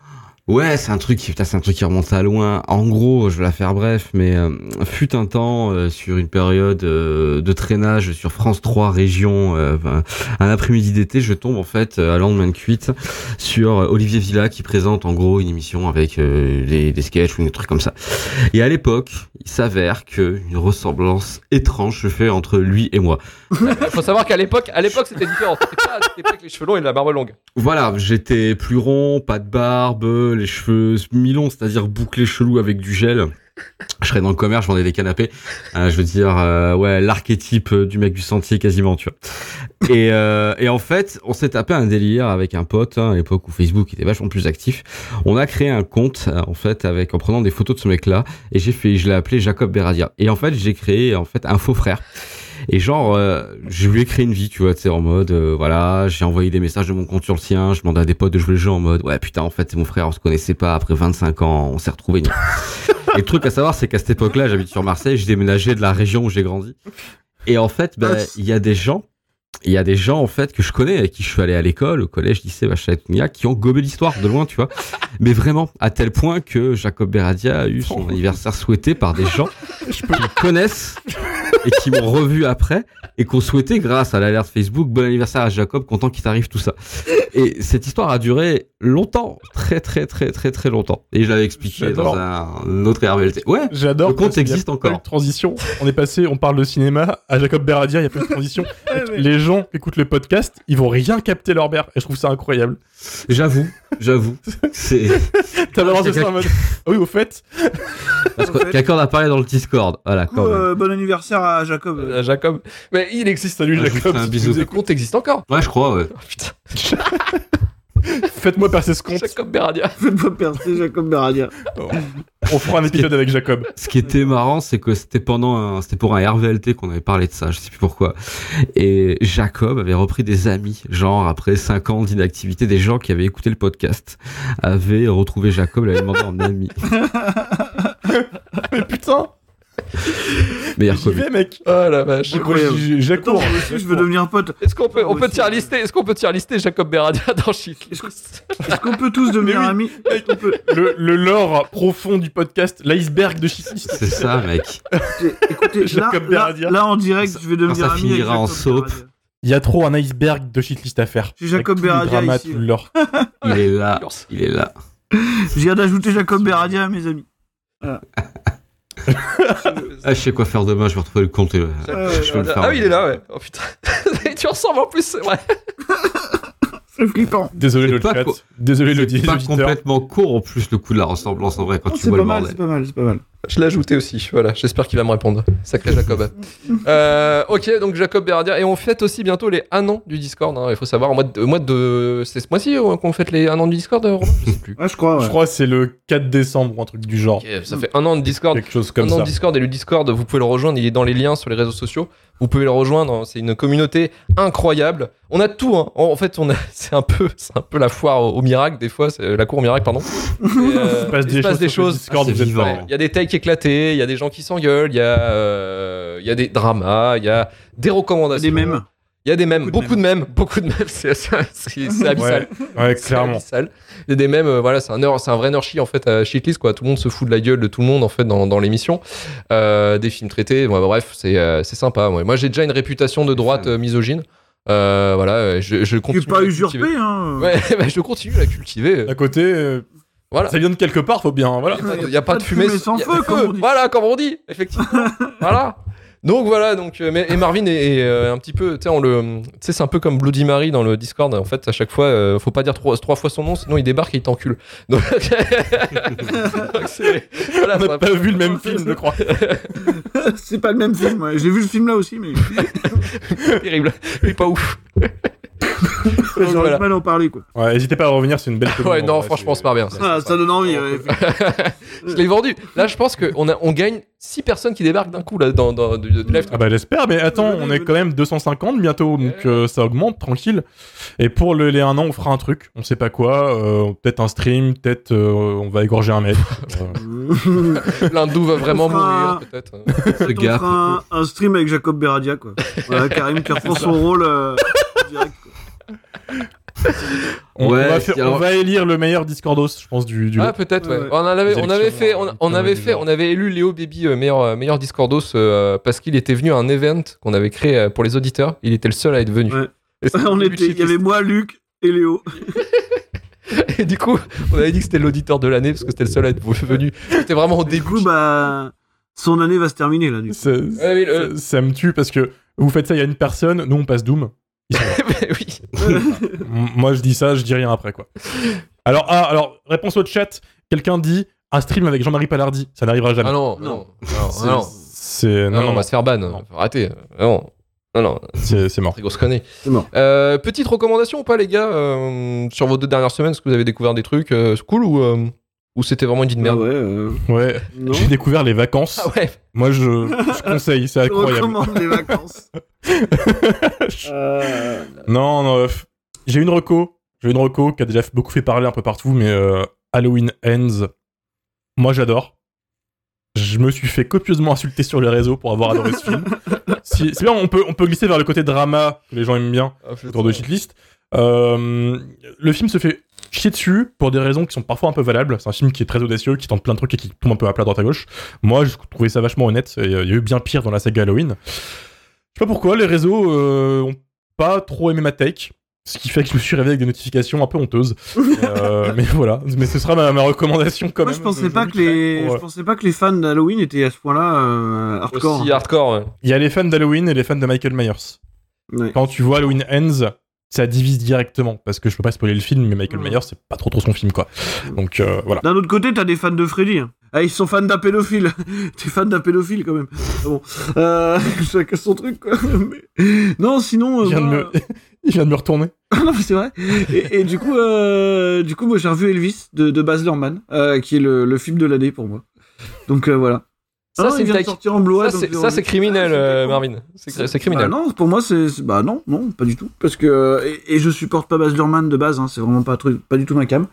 Ouais, c'est un truc, c'est un truc qui remonte à loin. En gros, je vais la faire bref, mais euh, fut un temps euh, sur une période euh, de traînage sur France 3 région, ben, un après-midi d'été, je tombe en fait à lendemain de cuite sur Olivier Villa qui présente en gros une émission avec des, des sketchs ou des trucs comme ça. Et à l'époque, il s'avère que une ressemblance étrange se fait entre lui et moi. Il faut savoir qu'à l'époque, à l'époque, c'était différent. C'était pas, pas avec les cheveux longs et la barbe longue. Voilà, j'étais plus rond, pas de barbe, les cheveux mi-longs, c'est-à-dire bouclés chelous avec du gel. je serais dans le commerce, je vendais des canapés. Euh, je veux dire, euh, ouais, l'archétype euh, du mec du sentier quasiment, tu vois. Et, euh, et en fait, on s'est tapé un délire avec un pote hein, à l'époque où Facebook était vachement plus actif. On a créé un compte euh, en fait avec en prenant des photos de ce mec-là et j'ai fait, je l'ai appelé Jacob Beradia. Et en fait, j'ai créé en fait un faux frère. Et genre, euh, je lui ai créé une vie, tu vois, tu sais, en mode, euh, voilà, j'ai envoyé des messages de mon compte sur le sien, je demandais à des potes de jouer le jeu en mode, ouais, putain, en fait, c'est mon frère, on se connaissait pas, après 25 ans, on s'est retrouvés. Et le truc à savoir, c'est qu'à cette époque-là, j'habite sur Marseille, j'ai déménagé de la région où j'ai grandi. Et en fait, bah, il y a des gens, il y a des gens, en fait, que je connais, avec qui je suis allé à l'école, au collège, lycée, machin, qui ont gobé l'histoire de loin, tu vois. Mais vraiment, à tel point que Jacob Beradia a eu son anniversaire souhaité par des gens qui le connaissent et qui m'ont revu après et qu'on souhaitait grâce à l'alerte Facebook bon anniversaire à Jacob content qu'il t'arrive tout ça et cette histoire a duré longtemps très très très très très longtemps et je l'avais expliqué dans J'adore. un autre RVLT ouais J'adore. Le compte existe encore. eu de transition. On est passé, on parle de cinéma à Jacob Beradia, il y a eu de transition. Les gens qui écoutent le podcast, ils vont rien capter leur mère. Et je trouve ça incroyable. j'avoue j'avoue c'est T'as balancé ça en mode. Ah oui, au fait. Parce que quelqu'un a parlé dans le Discord voilà Du coup, quand même. euh, bon anniversaire à Jacob. Euh, Jacob. Mais il existe, Ah, vous Jacob. un bisou. Le compte existe encore. ouais je crois ouais Oh, putain, Faites-moi passer ce compte. Jacob Beradia. Faites-moi percer Jacob Beradia. On fera un épisode avec Jacob. Ce qui était marrant, c'est que c'était pendant un, c'était pour un RVLT qu'on avait parlé de ça, je sais plus pourquoi. Et Jacob avait repris des amis, genre après 5 ans d'inactivité, des gens qui avaient écouté le podcast, avaient retrouvé Jacob, l'avaient demandé en ami. Mais putain, Meilleur j'y vais, mec. Oh la vache. J'ai- J'accours. je veux devenir pote. Est-ce qu'on peut, on peut tier aussi. lister, est-ce qu'on peut tier lister Jacob Beradia dans Shift Est-ce qu'on peut tous devenir Mais oui. amis Le, le lore profond du podcast, l'iceberg de Shitlist. C'est ça, mec. Écoutez, là, Jacob là, Beradia. là, en direct, je vais devenir ça ami finira avec en soap. Il y a trop un iceberg de Shitlist à faire. J'ai Jacob Beradia ici. tout le lore. Il est là. Il est là. Je viens d'ajouter Jacob Beradia à mes amis. Ah, je sais quoi faire demain, je vais retrouver le compte. et le- je peux le faire. Ah oui, il est là, ouais. Oh putain. tu ressembles en plus, c'est vrai. C'est flippant. Désolé C'est le pas chat. Désolé le C'est pas complètement court en plus le coup de la ressemblance en vrai quand Oh, tu C'est vois pas le mal, bordel. c'est pas mal, c'est pas mal. Je l'ai ajouté aussi, voilà. J'espère qu'il va me répondre. Sacré Jacob. Euh, ok, donc Jacob Beradia. Et on fête aussi bientôt les 1 an du Discord. hein. Il faut savoir, au mois de. mois de c'est ce mois-ci euh, qu'on fête les 1 an du Discord, euh, Romain? Je sais plus. Ouais, je crois, ouais. Je crois que c'est le 4 décembre ou un truc du genre. Ça fait un an de Discord. Quelque chose comme un an ça. de Discord et le Discord, vous pouvez le rejoindre, il est dans les liens sur les réseaux sociaux. Vous pouvez le rejoindre, c'est une communauté incroyable. On a tout, hein. en fait, on a, c'est un peu, c'est un peu la foire au, au miracle des fois, c'est la cour au miracle, pardon. Et, euh, Il se passe il des se passe choses. des. Discord, Ah, vous êtes Il y a des takes éclatés, il y a des gens qui s'engueulent, il y, a, euh, il y a des dramas, il y a des recommandations. Des mêmes. Il y a des mèmes, Beaucoup de beaucoup de mèmes, beaucoup de mèmes, c'est abyssal. Ouais, clairement. abyssal. Il y a des mèmes, euh, voilà, c'est un, vrai nerdchi en fait à Shitlist quoi. Tout le monde se fout de la gueule de tout le monde en fait dans, dans l'émission. Euh, des films traités, bon, bref, c'est euh, sympa. Moi, Moi, j'ai déjà une réputation de droite euh, misogyne. Euh, voilà, je, je Tu continue. es pas à la usurpé, cultiver. hein. Ouais, bah, je continue à la cultiver. À côté, euh, Voilà. ça vient de quelque part, faut bien. Voilà. Il n'y a, pas de fumée, sans feu, comme on dit. Voilà, comme on dit, effectivement. voilà. Donc voilà, donc euh, mais, et Marvin est, est, euh, un petit peu, tu sais, on le, tu sais, c'est un peu comme Bloody Mary dans le Discord. En fait, à chaque fois, euh, faut pas dire trois, trois fois son nom, sinon il débarque et il t'encule. Donc, voilà, On n'a pas vu le même film, je crois. c'est pas le même film. ouais. J'ai vu le film là aussi, mais terrible. Lui pas ouf. j'aurais voilà. du mal à en parler, quoi. Ouais, n'hésitez pas à revenir, c'est une belle Ouais, non, franchement, c'est pas bien. Ah, ça donne envie. ouais. Je l'ai vendu. Là, je pense qu'on a, on gagne 6 personnes qui débarquent d'un coup là dans, dans live. Ah bah j'espère, mais attends, on est quand même 250 bientôt, donc euh, ça augmente, tranquille. Et pour le, les 1 an, on fera un truc, on sait pas quoi, euh, peut-être un stream, peut-être euh, on va égorger un mec. L'hindou va vraiment mourir peut-être. Ce On gars. fera un, un stream avec Jacob Beradia, quoi. Voilà, Karim qui reprend son rôle euh, direct. quoi. On, Ouais, on va faire- si, alors- on va élire le meilleur Discordos, je pense, du, du Ah peut-être ouais. On avait, on fait, on, on avait fait, on avait élu Léo Baby euh, meilleur euh, meilleur Discordos euh, parce qu'il était venu à un event qu'on avait créé euh, pour les auditeurs. Il était le seul à être venu. On était, il y avait moi, Luc et Léo. Et du coup, on avait dit que c'était l'auditeur de l'année parce que c'était le seul à être venu. C'était vraiment au Du début. coup, bah, son année va se terminer là. Du coup. Ça, Ouais, oui, le- ça- ça me tue parce que vous faites ça, il y a une personne, nous on passe Doom. Oui. Moi je dis ça, je dis rien après quoi. Alors, ah, alors réponse au chat, quelqu'un dit un stream avec Jean-Marie Palardi, ça n'arrivera jamais. Ah non, Non. non, non, C'est- non, C'est non, non, non, on va non, se faire ban. Non. Faut Arrêtez. Non, non, non. c'est c'est mort. Grosse connerie. C'est mort. Euh, petite recommandation ou pas, les gars, euh, sur vos deux dernières semaines, est-ce que vous avez découvert des trucs euh, cool ou, euh, ou c'était vraiment une vie de Ah merde ouais, euh, Ouais, non. j'ai découvert les vacances. Ah ouais Moi, je, je conseille, c'est Je incroyable. recommande les vacances. Euh, Non, non, euh, j'ai une reco. J'ai une reco qui a déjà beaucoup fait parler un peu partout, mais euh, Halloween Ends, moi j'adore. Je me suis fait copieusement insulter sur les réseaux pour avoir adoré ce film. Si- C'est bien, on peut, on peut glisser vers le côté drama que les gens aiment bien autour de Shitlist. Euh, le film se fait chier dessus pour des raisons qui sont parfois un peu valables. C'est un film qui est très audacieux, qui tente plein de trucs et qui tombe un peu à plat à droite à gauche. Moi, je trouvais ça vachement honnête. et, euh, Il y a eu bien pire dans la saga Halloween. Je sais pas pourquoi, les réseaux euh, ont pas trop aimé ma take. Ce qui fait que je me suis réveillé avec des notifications un peu honteuses. Euh, mais voilà, mais ce sera ma, ma recommandation quand Moi, même. je pensais pas que les, pour, je pensais pas que les fans d'Halloween étaient à ce point-là euh, hardcore. Aussi hardcore, ouais. Il y a les fans d'Halloween et les fans de Michael Myers. Ouais. Quand tu vois Halloween Ends, ça divise directement. Parce que je peux pas spoiler le film, mais Michael. Myers, c'est pas trop trop son film, quoi. Donc euh, voilà. D'un autre côté, t'as des fans de Freddy. hein. Ah, ils sont fans d'un pédophile. T'es fan d'un pédophile quand même. Ah bon, euh, chacun son truc quoi. Mais- Non, sinon. euh, Il vient, de moi- me... Il vient de me retourner. Ah non, mais c'est vrai. Et, et du coup, euh, du coup, moi j'ai revu Elvis de, de Baz Luhrmann, euh, qui est le, le film de l'année pour moi. Donc euh, voilà. Ça, Ah, c'est une sortir en Blu-ray. Ça, c'est- revu. c'est criminel, Ah, euh, Marvin. C'est criminel. Bah non, pour moi c'est bah non, non, pas du tout, parce que euh, et, et je supporte pas Baz Luhrmann de base, hein, c'est vraiment pas un truc, pas du tout ma cam.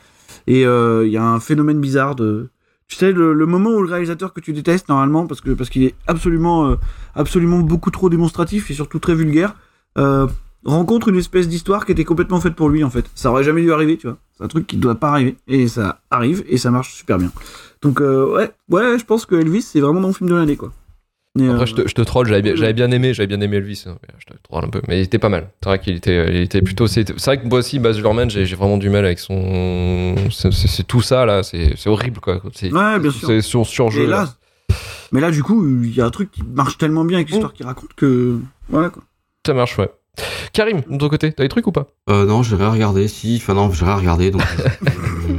Et euh, il y a un phénomène bizarre de, tu sais, le, le moment où le réalisateur que tu détestes normalement, parce que parce qu'il est absolument, euh, absolument beaucoup trop démonstratif et surtout très vulgaire, euh, rencontre une espèce d'histoire qui était complètement faite pour lui en fait. Ça aurait jamais dû arriver, tu vois. C'est un truc qui doit pas arriver et ça arrive et ça marche super bien. Donc euh, ouais, ouais, je pense que Elvis c'est vraiment mon film de l'année quoi. Et, Après, euh, je te, je te troll, j'avais bien, aimé, j'avais bien aimé Elvis. hein. Je te troll un peu, mais il était pas mal. C'est vrai qu'il était, il était plutôt. C'est vrai que moi aussi, Baz Luhrmann, j'ai vraiment du mal avec son. C'est tout ça là, c'est horrible quoi. C'est Ouais, bien sûr. c'est son surjeu. Et là. là, mais là, du coup, il y a un truc qui marche tellement bien avec l'histoire qu'il raconte que. Voilà quoi. Ça marche, ouais. Karim, de ton côté, t'as des trucs ou pas? Euh, non, j'ai rien regardé. Si, enfin non, j'ai rien regardé. Donc, euh,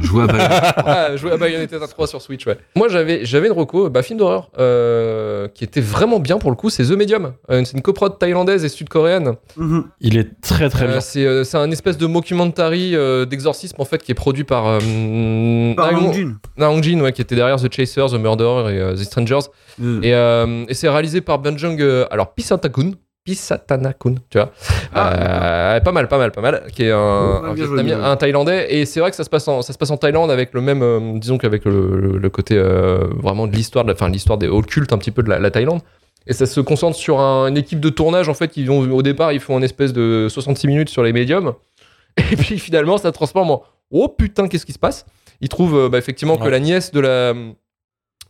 je joue à Bayonetta. Ah, jouer à Bayonetta 3 sur Switch, ouais. Moi, j'avais, j'avais une reco, bah, film d'horreur, euh, qui était vraiment bien pour le coup, c'est The Medium. Euh, c'est une coprode thaïlandaise et sud-coréenne. Mhm. Il est très très Euh, bien. c'est, euh, c'est un espèce de mockumentary euh, d'exorcisme, en fait, qui est produit par... Euh, Par Naong- Hong Jin. Naong Jin, ouais, qui était derrière The Chaser, The Murderer et euh, The Strangers. Euh, Et, euh, et c'est réalisé par Banjung, euh, alors Pisatakun. Pisatanakun, tu vois. Euh, pas mal, pas mal, pas mal. Qui est un, un un Thaïlandais. Et c'est vrai que ça se passe en, ça se passe en Thaïlande avec le même, euh, disons qu'avec le, le- le côté euh, vraiment de l'histoire, de enfin l'histoire des occultes un petit peu de la, la Thaïlande. Et ça se concentre sur un- une équipe de tournage en fait. Qui vont, au départ, ils font une espèce de 66 minutes sur les médiums. Et puis finalement, ça transforme en oh putain, qu'est-ce qui se passe? Ils trouvent bah, effectivement que la nièce de la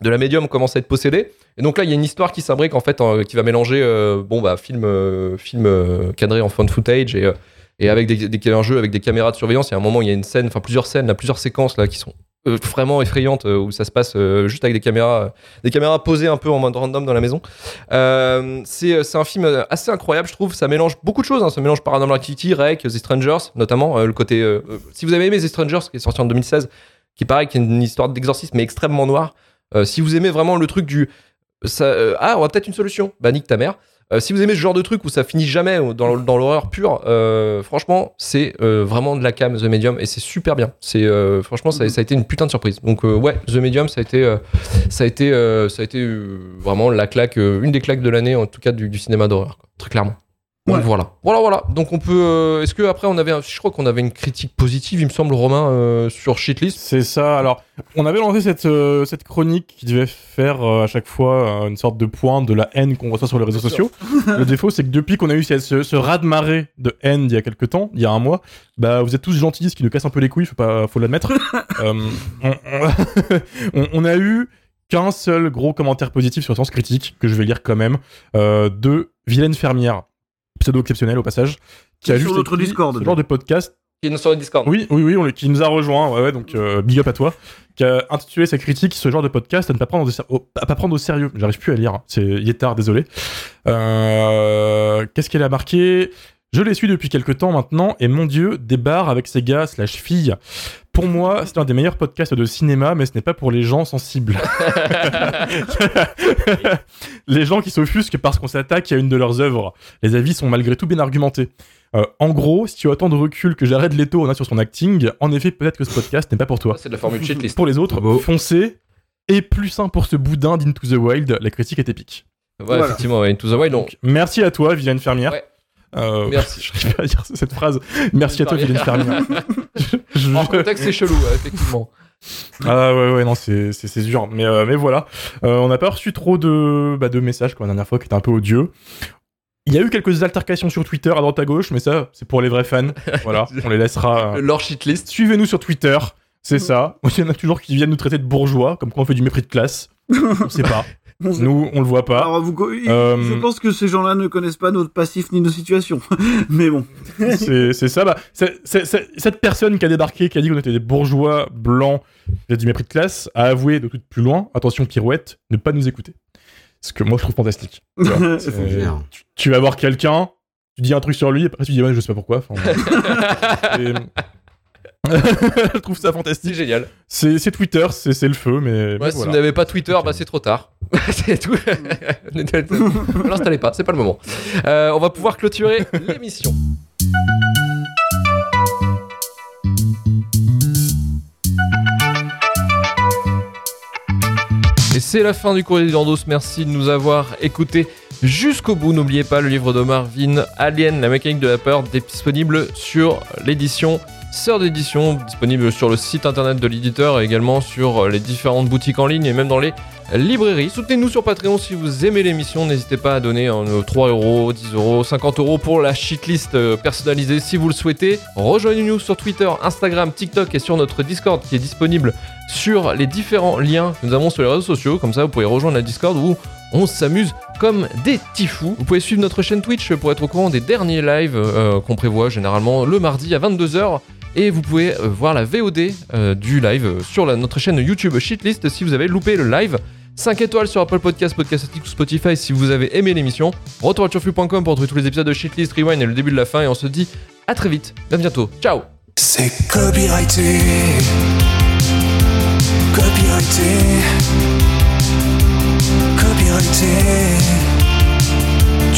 de la médium commence à être possédée. Et donc là, il y a une histoire qui s'imbrique en fait, qui va mélanger euh, bon bah film euh, film euh, cadré en phone footage et euh, et avec des, des un jeu avec des caméras de surveillance. Il y a un moment, il y a une scène, enfin plusieurs scènes, là, plusieurs séquences là qui sont vraiment effrayantes où ça se passe juste avec des caméras, des caméras posées un peu en mode random dans la maison. C'est un film assez incroyable, je trouve. Ça mélange beaucoup de choses. hein. Ça mélange Paranormal Activity, Rec, The Strangers, notamment le côté. si vous avez aimé The Strangers, qui est sorti en 2016, qui paraît qui est une histoire d'exorcisme mais extrêmement noire. Euh, si vous aimez vraiment le truc du ça, euh, ah on a peut-être une solution, bah nique ta mère. Euh, si vous aimez ce genre de truc où ça finit jamais dans, dans l'horreur pure, franchement c'est vraiment de la cam The Medium et c'est super bien. C'est franchement ça, ça a été une putain de surprise. Donc ouais The Medium ça a été ça a été ça a été vraiment la claque, une des claques de l'année en tout cas du, du cinéma d'horreur très clairement. Donc Ouais. voilà, voilà, voilà. Donc on peut. euh, Est-ce que après on avait, un- je crois qu'on avait une critique positive, il me semble, Romain, euh, sur Shitlist? C'est ça. Alors, on avait lancé cette, euh, cette chronique qui devait faire à chaque fois une sorte de point de la haine qu'on reçoit sur les réseaux sociaux. Le défaut, c'est que depuis qu'on a eu ce, ce, ce raz-de-marée de haine il y a quelques temps, il y a un mois, bah vous êtes tous gentils, ce qui nous casse un peu les couilles, faut pas, faut l'admettre. On, on- a eu qu'un seul gros commentaire positif sur Sens Critique que je vais lire quand même de Vilaine Fermière, pseudo exceptionnel au passage, qui a Sur juste notre écrit Discord. ce genre de podcast Qui est sur le Discord. oui, oui, oui, on, qui nous a rejoint, ouais, ouais, donc euh, big up à toi, qui a intitulé sa critique ce genre de podcast à ne pas prendre au, ser- au- à pas prendre au sérieux. J'arrive plus à lire, hein. c'est il est tard, désolé. Euh, Qu'est-ce qu'elle a marqué? Je les suis depuis quelques temps maintenant, et mon dieu, débarre avec ses gars slash filles. Pour moi, c'est un des meilleurs podcasts de cinéma, mais ce n'est pas pour les gens sensibles. les gens qui s'offusquent parce qu'on s'attaque à une de leurs œuvres. Les avis sont malgré tout bien argumentés. Euh, en gros, si tu as autant de recul que Jared Leto en a sur son acting, en effet, peut-être que ce podcast n'est pas pour toi. C'est de la formule shitlist. Pour les autres, foncez. Et plus sain pour ce boudin d'Into the Wild, la critique est épique. Ouais, Voilà. effectivement, ouais, Into the Wild, on... Donc, merci à toi, vilaine fermière. Ouais. Euh, Merci. Je n'arrive pas à dire cette phrase. Merci à toi, vilaine fermière. Je- En contexte, c'est chelou, effectivement. Ah ouais, ouais, non, c'est dur. Mais, euh, mais voilà. Euh, on n'a pas reçu trop de, bah, de messages comme la dernière fois qui étaient un peu odieux. Il y a eu quelques altercations sur Twitter à droite à gauche, mais ça, c'est pour les vrais fans. Voilà, on les laissera. Leur shitlist. Suivez-nous sur Twitter, c'est ça. Il y en a toujours qui viennent nous traiter de bourgeois, comme quoi on fait du mépris de classe. On sait pas. Nous, on le voit pas. Alors, vous, co- Euh, je pense que ces gens-là ne connaissent pas notre passif ni nos situations. Mais bon. C'est ça. Bah, cette personne qui a débarqué, qui a dit qu'on était des bourgeois blancs, qui a du mépris de classe, a avoué de tout plus loin, attention pirouette, ne pas nous écouter. Ce que moi je trouve fantastique. Tu vas voir quelqu'un, tu dis un truc sur lui, et après tu dis ouais, je sais pas pourquoi. Enfin, je trouve ça C'est fantastique. génial. C'est c'est Twitter, c'est c'est le feu, mais, mais Ouais, si voilà. vous n'avez pas Twitter, bah c'est trop tard. c'est tout. Ne l'installez pas, c'est pas le moment. Euh, on va pouvoir clôturer l'émission. Et c'est la fin du courrier du Dandos. Merci de nous avoir écoutés jusqu'au bout. N'oubliez pas le livre de Marvin, Alien, la mécanique de la peur, disponible sur l'édition Sœur d'édition, disponible sur le site internet de l'éditeur et également sur les différentes boutiques en ligne et même dans les librairies. Soutenez-nous sur Patreon si vous aimez l'émission. N'hésitez pas à donner hein, 3 euros, 10 euros, 50 euros pour la shitlist euh, personnalisée si vous le souhaitez. Rejoignez-nous sur Twitter, Instagram, TikTok et sur notre Discord qui est disponible sur les différents liens que nous avons sur les réseaux sociaux. Comme ça, vous pouvez rejoindre la Discord où on s'amuse comme des petits fous. Vous pouvez suivre notre chaîne Twitch pour être au courant des derniers lives euh, qu'on prévoit généralement le mardi à 22h. Et vous pouvez euh, voir la VOD euh, du live euh, sur notre chaîne YouTube Shitlist si vous avez loupé le live. 5 étoiles sur Apple Podcast, Podcast ou Spotify si vous avez aimé l'émission. Retour à turfu.com pour retrouver tous les épisodes de Shitlist, Rewind et le début de la fin. Et on se dit à très vite. À bientôt. Ciao C'est copyrighté. Copyrighté. Copyrighté.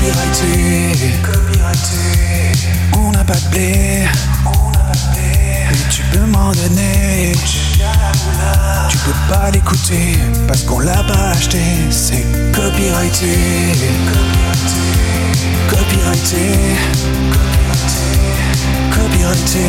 Copyrighté, copyrighté. On n'a pas de blé, on n'a pas de blé. Mais tu peux m'en donner. Tu peux pas l'écouter parce qu'on l'a pas acheté. C'est copyrighté, copyrighté, copyrighté, copyrighté.